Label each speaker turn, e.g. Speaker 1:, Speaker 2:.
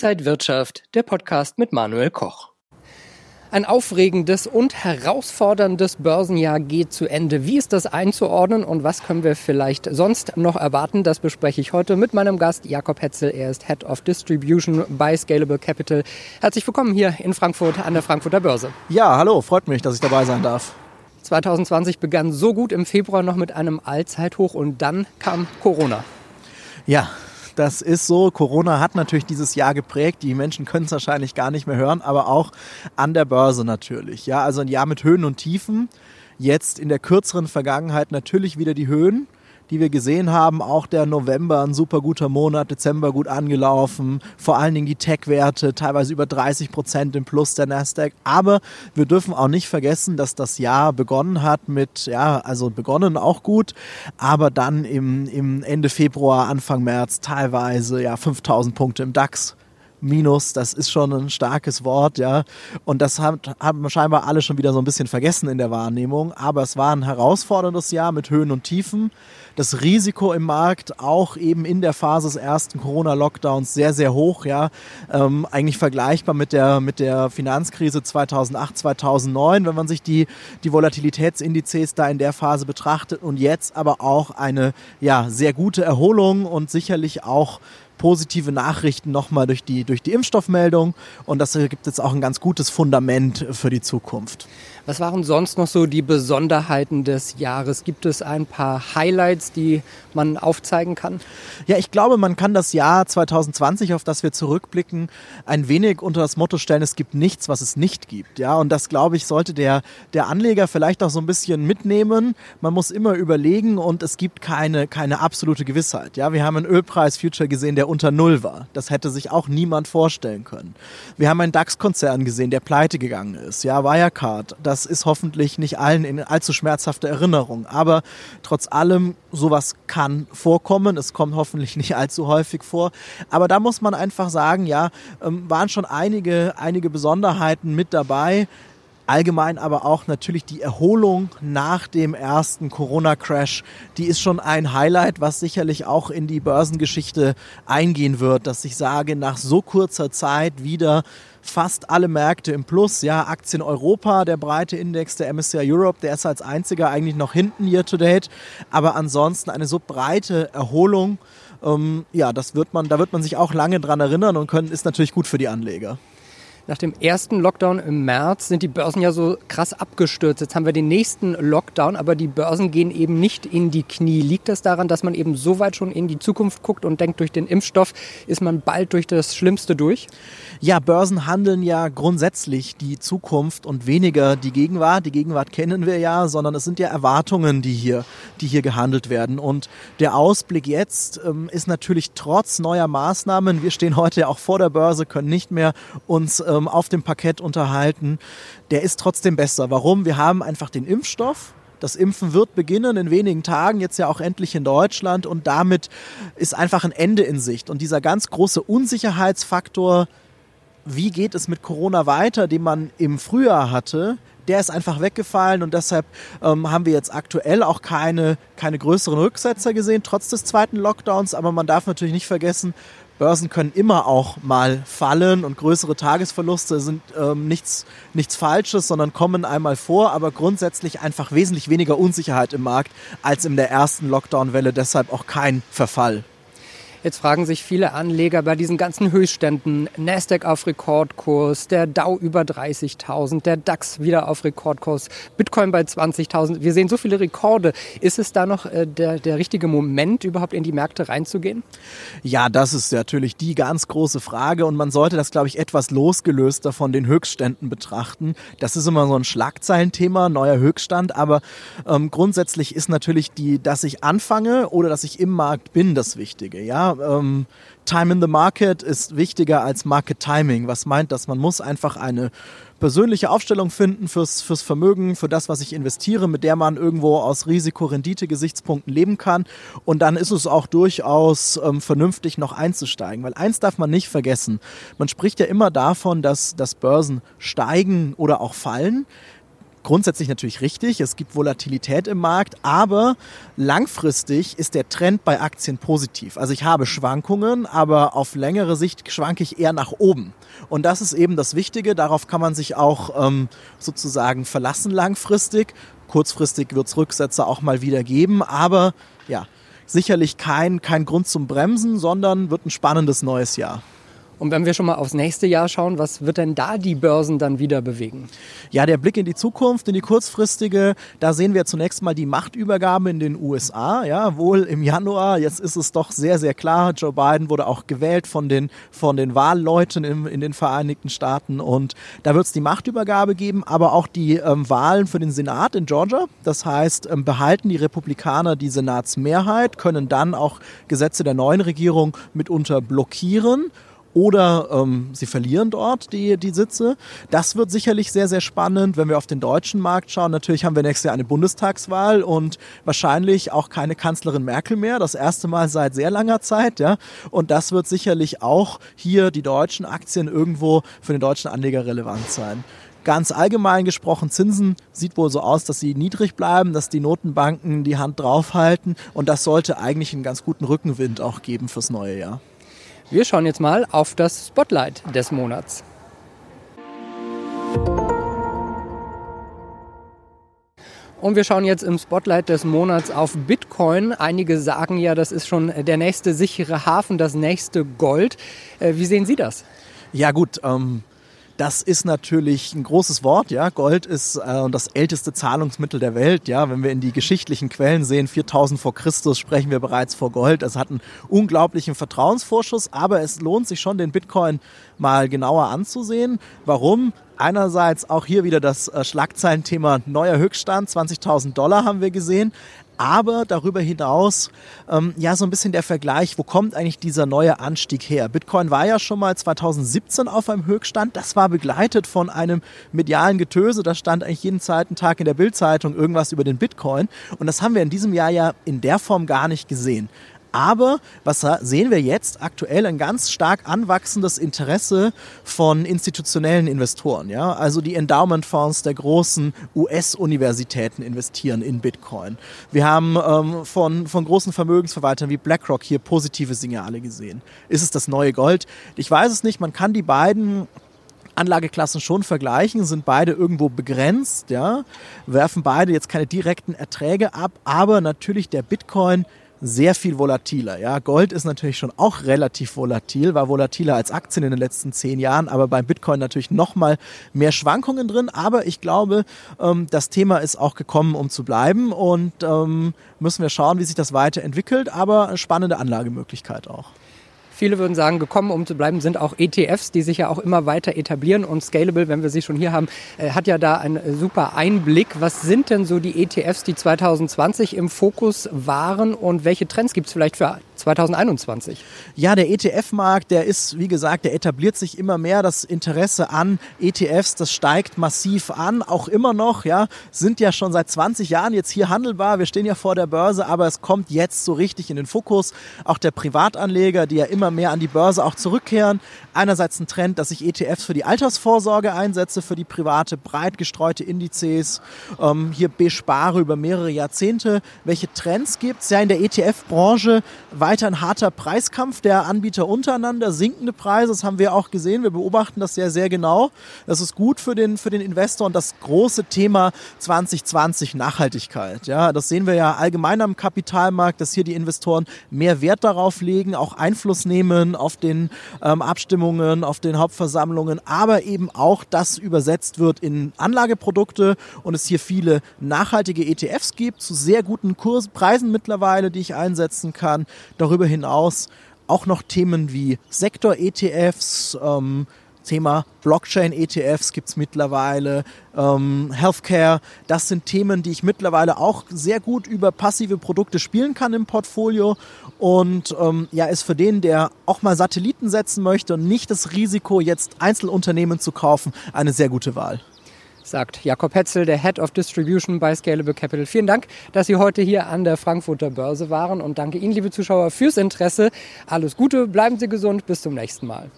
Speaker 1: Inside Wirtschaft, der Podcast mit Manuel Koch. Ein aufregendes und herausforderndes Börsenjahr geht zu Ende. Wie ist das einzuordnen und was können wir vielleicht sonst noch erwarten? Das bespreche ich heute mit meinem Gast Jakob Hetzel. Er ist Head of Distribution bei Scalable Capital. Herzlich willkommen hier in Frankfurt an der Frankfurter Börse.
Speaker 2: Ja, hallo, freut mich, dass ich dabei sein darf.
Speaker 1: 2020 begann so gut im Februar noch mit einem Allzeithoch und dann kam Corona.
Speaker 2: Ja, das ist so. Corona hat natürlich dieses Jahr geprägt. Die Menschen können es wahrscheinlich gar nicht mehr hören, aber auch an der Börse natürlich. Ja, also ein Jahr mit Höhen und Tiefen. Jetzt in der kürzeren Vergangenheit natürlich wieder die Höhen die wir gesehen haben. Auch der November ein super guter Monat, Dezember gut angelaufen. Vor allen Dingen die Tech-Werte teilweise über 30 Prozent im Plus der Nasdaq. Aber wir dürfen auch nicht vergessen, dass das Jahr begonnen hat mit, ja, also begonnen auch gut, aber dann im, im Ende Februar, Anfang März teilweise ja 5000 Punkte im DAX Minus, das ist schon ein starkes Wort, ja. Und das hat, haben scheinbar alle schon wieder so ein bisschen vergessen in der Wahrnehmung. Aber es war ein herausforderndes Jahr mit Höhen und Tiefen. Das Risiko im Markt auch eben in der Phase des ersten Corona-Lockdowns sehr, sehr hoch, ja. Ähm, eigentlich vergleichbar mit der, mit der Finanzkrise 2008, 2009, wenn man sich die, die Volatilitätsindizes da in der Phase betrachtet. Und jetzt aber auch eine, ja, sehr gute Erholung und sicherlich auch positive Nachrichten nochmal durch die, durch die Impfstoffmeldung und das gibt jetzt auch ein ganz gutes Fundament für die Zukunft.
Speaker 1: Was waren sonst noch so die Besonderheiten des Jahres? Gibt es ein paar Highlights, die man aufzeigen kann?
Speaker 2: Ja, ich glaube, man kann das Jahr 2020, auf das wir zurückblicken, ein wenig unter das Motto stellen, es gibt nichts, was es nicht gibt. Ja, und das, glaube ich, sollte der, der Anleger vielleicht auch so ein bisschen mitnehmen. Man muss immer überlegen und es gibt keine, keine absolute Gewissheit. Ja, wir haben einen Ölpreis-Future gesehen, der unter Null war. Das hätte sich auch niemand vorstellen können. Wir haben einen DAX-Konzern gesehen, der pleite gegangen ist. Ja, Wirecard. Das ist hoffentlich nicht allen in allzu schmerzhafte Erinnerung. Aber trotz allem, sowas kann vorkommen. Es kommt hoffentlich nicht allzu häufig vor. Aber da muss man einfach sagen, ja, ähm, waren schon einige, einige Besonderheiten mit dabei. Allgemein aber auch natürlich die Erholung nach dem ersten Corona-Crash, die ist schon ein Highlight, was sicherlich auch in die Börsengeschichte eingehen wird, dass ich sage, nach so kurzer Zeit wieder fast alle Märkte im Plus. Ja, Aktien Europa, der breite Index der MSCI Europe, der ist als einziger eigentlich noch hinten year to date. Aber ansonsten eine so breite Erholung. Ähm, ja, das wird man, da wird man sich auch lange dran erinnern und können, ist natürlich gut für die Anleger.
Speaker 1: Nach dem ersten Lockdown im März sind die Börsen ja so krass abgestürzt. Jetzt haben wir den nächsten Lockdown, aber die Börsen gehen eben nicht in die Knie. Liegt das daran, dass man eben so weit schon in die Zukunft guckt und denkt, durch den Impfstoff ist man bald durch das Schlimmste durch?
Speaker 2: Ja, Börsen handeln ja grundsätzlich die Zukunft und weniger die Gegenwart. Die Gegenwart kennen wir ja, sondern es sind ja Erwartungen, die hier, die hier gehandelt werden. Und der Ausblick jetzt ähm, ist natürlich trotz neuer Maßnahmen, wir stehen heute ja auch vor der Börse, können nicht mehr uns ähm, auf dem Parkett unterhalten, der ist trotzdem besser. Warum? Wir haben einfach den Impfstoff. Das Impfen wird beginnen in wenigen Tagen, jetzt ja auch endlich in Deutschland und damit ist einfach ein Ende in Sicht. Und dieser ganz große Unsicherheitsfaktor, wie geht es mit Corona weiter, den man im Frühjahr hatte, der ist einfach weggefallen und deshalb ähm, haben wir jetzt aktuell auch keine, keine größeren Rücksetzer gesehen, trotz des zweiten Lockdowns. Aber man darf natürlich nicht vergessen, Börsen können immer auch mal fallen und größere Tagesverluste sind ähm, nichts, nichts Falsches, sondern kommen einmal vor, aber grundsätzlich einfach wesentlich weniger Unsicherheit im Markt als in der ersten Lockdown-Welle, deshalb auch kein Verfall.
Speaker 1: Jetzt fragen sich viele Anleger bei diesen ganzen Höchstständen, Nasdaq auf Rekordkurs, der Dow über 30.000, der DAX wieder auf Rekordkurs, Bitcoin bei 20.000. Wir sehen so viele Rekorde. Ist es da noch äh, der, der richtige Moment, überhaupt in die Märkte reinzugehen?
Speaker 2: Ja, das ist natürlich die ganz große Frage und man sollte das, glaube ich, etwas losgelöster von den Höchstständen betrachten. Das ist immer so ein Schlagzeilenthema, neuer Höchststand, aber ähm, grundsätzlich ist natürlich die, dass ich anfange oder dass ich im Markt bin, das Wichtige. Ja, ähm, Time in the Market ist wichtiger als Market Timing. Was meint das? Man muss einfach eine persönliche Aufstellung finden fürs, fürs Vermögen, für das, was ich investiere, mit der man irgendwo aus Risiko-Rendite-Gesichtspunkten leben kann. Und dann ist es auch durchaus ähm, vernünftig, noch einzusteigen. Weil eins darf man nicht vergessen. Man spricht ja immer davon, dass, dass Börsen steigen oder auch fallen. Grundsätzlich natürlich richtig. Es gibt Volatilität im Markt, aber langfristig ist der Trend bei Aktien positiv. Also ich habe Schwankungen, aber auf längere Sicht schwanke ich eher nach oben. Und das ist eben das Wichtige. Darauf kann man sich auch ähm, sozusagen verlassen langfristig. Kurzfristig wird es Rücksätze auch mal wieder geben, aber ja, sicherlich kein, kein Grund zum Bremsen, sondern wird ein spannendes neues Jahr.
Speaker 1: Und wenn wir schon mal aufs nächste Jahr schauen, was wird denn da die Börsen dann wieder bewegen?
Speaker 2: Ja, der Blick in die Zukunft, in die kurzfristige, da sehen wir zunächst mal die Machtübergabe in den USA. Ja, wohl im Januar, jetzt ist es doch sehr, sehr klar, Joe Biden wurde auch gewählt von den, von den Wahlleuten im, in den Vereinigten Staaten und da wird es die Machtübergabe geben, aber auch die ähm, Wahlen für den Senat in Georgia. Das heißt, ähm, behalten die Republikaner die Senatsmehrheit, können dann auch Gesetze der neuen Regierung mitunter blockieren oder ähm, sie verlieren dort die, die Sitze. Das wird sicherlich sehr, sehr spannend. Wenn wir auf den deutschen Markt schauen, natürlich haben wir nächstes Jahr eine Bundestagswahl und wahrscheinlich auch keine Kanzlerin Merkel mehr. Das erste Mal seit sehr langer Zeit. Ja. Und das wird sicherlich auch hier die deutschen Aktien irgendwo für den deutschen Anleger relevant sein. Ganz allgemein gesprochen, Zinsen sieht wohl so aus, dass sie niedrig bleiben, dass die Notenbanken die Hand draufhalten und das sollte eigentlich einen ganz guten Rückenwind auch geben fürs neue Jahr.
Speaker 1: Wir schauen jetzt mal auf das Spotlight des Monats. Und wir schauen jetzt im Spotlight des Monats auf Bitcoin. Einige sagen ja, das ist schon der nächste sichere Hafen, das nächste Gold. Äh, wie sehen Sie das?
Speaker 2: Ja gut, ähm, das ist natürlich ein großes Wort. Ja, Gold ist äh, das älteste Zahlungsmittel der Welt. Ja, wenn wir in die geschichtlichen Quellen sehen, 4000 vor Christus sprechen wir bereits vor Gold. Es hat einen unglaublichen Vertrauensvorschuss, aber es lohnt sich schon, den Bitcoin mal genauer anzusehen. Warum? Einerseits auch hier wieder das äh, Schlagzeilenthema neuer Höchststand, 20.000 Dollar haben wir gesehen aber darüber hinaus ähm, ja so ein bisschen der Vergleich, wo kommt eigentlich dieser neue Anstieg her? Bitcoin war ja schon mal 2017 auf einem Höchststand, das war begleitet von einem medialen Getöse, da stand eigentlich jeden zweiten Tag in der Bildzeitung irgendwas über den Bitcoin und das haben wir in diesem Jahr ja in der Form gar nicht gesehen. Aber was sehen wir jetzt aktuell? Ein ganz stark anwachsendes Interesse von institutionellen Investoren. Ja? Also die Endowment-Fonds der großen US-Universitäten investieren in Bitcoin. Wir haben ähm, von, von großen Vermögensverwaltern wie BlackRock hier positive Signale gesehen. Ist es das neue Gold? Ich weiß es nicht. Man kann die beiden Anlageklassen schon vergleichen, sind beide irgendwo begrenzt, ja, werfen beide jetzt keine direkten Erträge ab, aber natürlich der Bitcoin sehr viel volatiler. Ja, Gold ist natürlich schon auch relativ volatil, war volatiler als Aktien in den letzten zehn Jahren, aber beim Bitcoin natürlich noch mal mehr Schwankungen drin. Aber ich glaube, ähm, das Thema ist auch gekommen, um zu bleiben und ähm, müssen wir schauen, wie sich das weiterentwickelt. Aber spannende Anlagemöglichkeit auch.
Speaker 1: Viele würden sagen, gekommen, um zu bleiben, sind auch ETFs, die sich ja auch immer weiter etablieren. Und Scalable, wenn wir sie schon hier haben, äh, hat ja da einen super Einblick. Was sind denn so die ETFs, die 2020 im Fokus waren und welche Trends gibt es vielleicht für 2021?
Speaker 2: Ja, der ETF-Markt, der ist, wie gesagt, der etabliert sich immer mehr. Das Interesse an ETFs, das steigt massiv an, auch immer noch, ja, sind ja schon seit 20 Jahren jetzt hier handelbar. Wir stehen ja vor der Börse, aber es kommt jetzt so richtig in den Fokus. Auch der Privatanleger, die ja immer mehr an die Börse auch zurückkehren. Einerseits ein Trend, dass ich ETFs für die Altersvorsorge einsetze, für die private, breit gestreute Indizes, ähm, hier bespare über mehrere Jahrzehnte. Welche Trends gibt es? Ja, in der ETF-Branche weiter ein harter Preiskampf der Anbieter untereinander, sinkende Preise, das haben wir auch gesehen. Wir beobachten das sehr, sehr genau. Das ist gut für den, für den Investor und das große Thema 2020 Nachhaltigkeit. Ja, das sehen wir ja allgemein am Kapitalmarkt, dass hier die Investoren mehr Wert darauf legen, auch Einfluss nehmen auf den ähm, Abstimmungen, auf den Hauptversammlungen, aber eben auch das übersetzt wird in Anlageprodukte und es hier viele nachhaltige ETFs gibt zu sehr guten Kurspreisen mittlerweile, die ich einsetzen kann. Darüber hinaus auch noch Themen wie Sektor-ETFs, ähm, Thema Blockchain-ETFs gibt es mittlerweile, ähm, Healthcare. Das sind Themen, die ich mittlerweile auch sehr gut über passive Produkte spielen kann im Portfolio. Und ähm, ja, ist für den, der auch mal Satelliten setzen möchte und nicht das Risiko, jetzt Einzelunternehmen zu kaufen, eine sehr gute Wahl
Speaker 1: sagt Jakob Hetzel, der Head of Distribution bei Scalable Capital. Vielen Dank, dass Sie heute hier an der Frankfurter Börse waren und danke Ihnen, liebe Zuschauer, fürs Interesse. Alles Gute, bleiben Sie gesund, bis zum nächsten Mal.